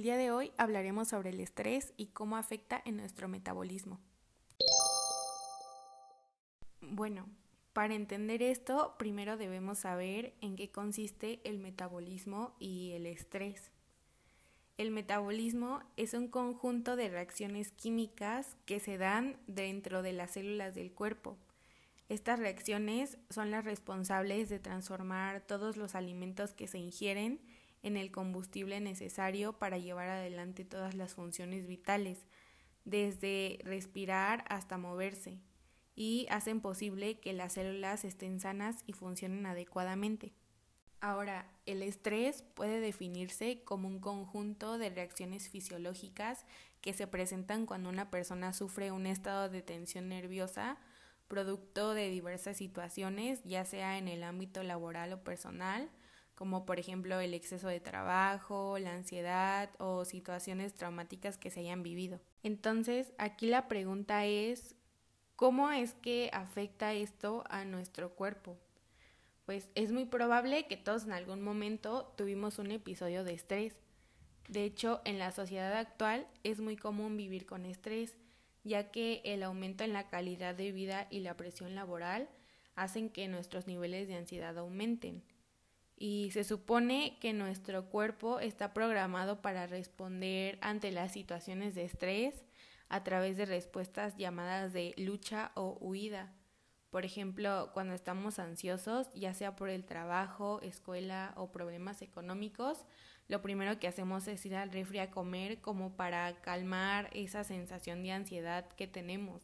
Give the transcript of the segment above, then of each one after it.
El día de hoy hablaremos sobre el estrés y cómo afecta en nuestro metabolismo. Bueno, para entender esto, primero debemos saber en qué consiste el metabolismo y el estrés. El metabolismo es un conjunto de reacciones químicas que se dan dentro de las células del cuerpo. Estas reacciones son las responsables de transformar todos los alimentos que se ingieren en el combustible necesario para llevar adelante todas las funciones vitales, desde respirar hasta moverse, y hacen posible que las células estén sanas y funcionen adecuadamente. Ahora, el estrés puede definirse como un conjunto de reacciones fisiológicas que se presentan cuando una persona sufre un estado de tensión nerviosa producto de diversas situaciones, ya sea en el ámbito laboral o personal, como por ejemplo el exceso de trabajo, la ansiedad o situaciones traumáticas que se hayan vivido. Entonces, aquí la pregunta es, ¿cómo es que afecta esto a nuestro cuerpo? Pues es muy probable que todos en algún momento tuvimos un episodio de estrés. De hecho, en la sociedad actual es muy común vivir con estrés, ya que el aumento en la calidad de vida y la presión laboral hacen que nuestros niveles de ansiedad aumenten y se supone que nuestro cuerpo está programado para responder ante las situaciones de estrés a través de respuestas llamadas de lucha o huida. Por ejemplo, cuando estamos ansiosos, ya sea por el trabajo, escuela o problemas económicos, lo primero que hacemos es ir al refri a comer como para calmar esa sensación de ansiedad que tenemos.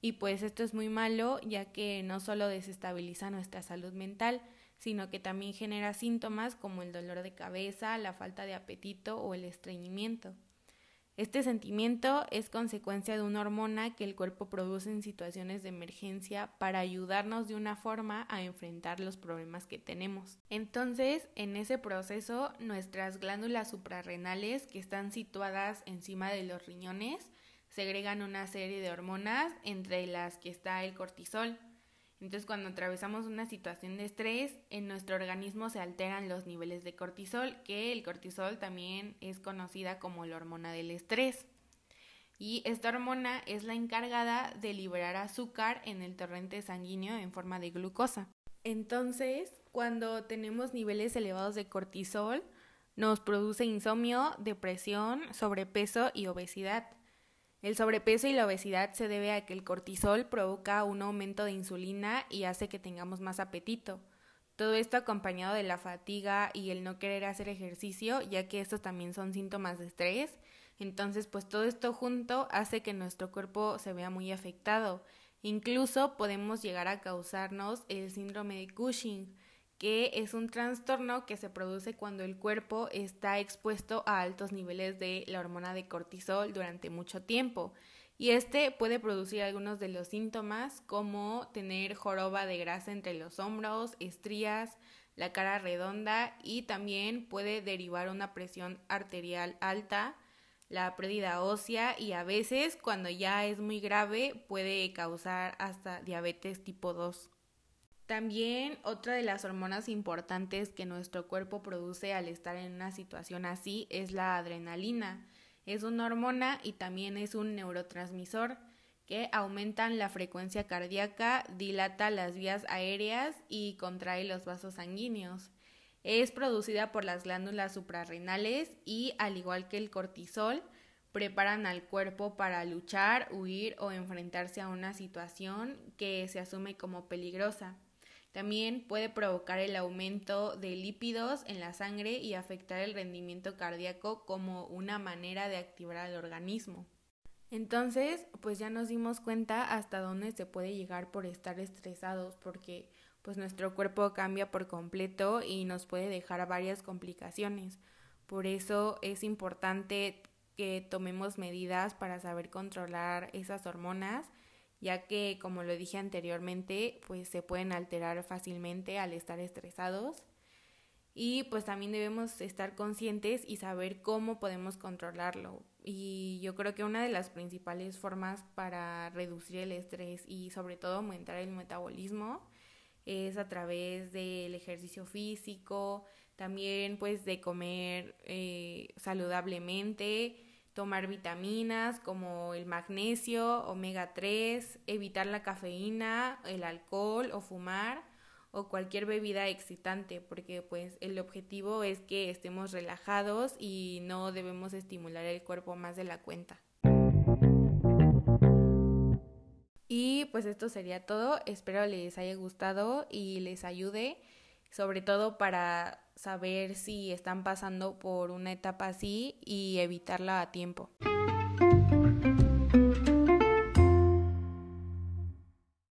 Y pues esto es muy malo ya que no solo desestabiliza nuestra salud mental, sino que también genera síntomas como el dolor de cabeza, la falta de apetito o el estreñimiento. Este sentimiento es consecuencia de una hormona que el cuerpo produce en situaciones de emergencia para ayudarnos de una forma a enfrentar los problemas que tenemos. Entonces, en ese proceso, nuestras glándulas suprarrenales que están situadas encima de los riñones segregan una serie de hormonas entre las que está el cortisol, entonces, cuando atravesamos una situación de estrés, en nuestro organismo se alteran los niveles de cortisol, que el cortisol también es conocida como la hormona del estrés. Y esta hormona es la encargada de liberar azúcar en el torrente sanguíneo en forma de glucosa. Entonces, cuando tenemos niveles elevados de cortisol, nos produce insomnio, depresión, sobrepeso y obesidad. El sobrepeso y la obesidad se debe a que el cortisol provoca un aumento de insulina y hace que tengamos más apetito. Todo esto acompañado de la fatiga y el no querer hacer ejercicio, ya que estos también son síntomas de estrés. Entonces, pues todo esto junto hace que nuestro cuerpo se vea muy afectado. Incluso podemos llegar a causarnos el síndrome de Cushing, que es un trastorno que se produce cuando el cuerpo está expuesto a altos niveles de la hormona de cortisol durante mucho tiempo. Y este puede producir algunos de los síntomas como tener joroba de grasa entre los hombros, estrías, la cara redonda y también puede derivar una presión arterial alta, la pérdida ósea y a veces cuando ya es muy grave puede causar hasta diabetes tipo 2. También otra de las hormonas importantes que nuestro cuerpo produce al estar en una situación así es la adrenalina. Es una hormona y también es un neurotransmisor que aumentan la frecuencia cardíaca, dilata las vías aéreas y contrae los vasos sanguíneos. Es producida por las glándulas suprarrenales y, al igual que el cortisol, preparan al cuerpo para luchar, huir o enfrentarse a una situación que se asume como peligrosa. También puede provocar el aumento de lípidos en la sangre y afectar el rendimiento cardíaco como una manera de activar al organismo. Entonces, pues ya nos dimos cuenta hasta dónde se puede llegar por estar estresados, porque pues nuestro cuerpo cambia por completo y nos puede dejar varias complicaciones. Por eso es importante que tomemos medidas para saber controlar esas hormonas ya que, como lo dije anteriormente, pues se pueden alterar fácilmente al estar estresados. Y pues también debemos estar conscientes y saber cómo podemos controlarlo. Y yo creo que una de las principales formas para reducir el estrés y sobre todo aumentar el metabolismo es a través del ejercicio físico, también pues de comer eh, saludablemente, tomar vitaminas como el magnesio, omega 3, evitar la cafeína, el alcohol o fumar o cualquier bebida excitante, porque pues el objetivo es que estemos relajados y no debemos estimular el cuerpo más de la cuenta. Y pues esto sería todo, espero les haya gustado y les ayude, sobre todo para saber si están pasando por una etapa así y evitarla a tiempo.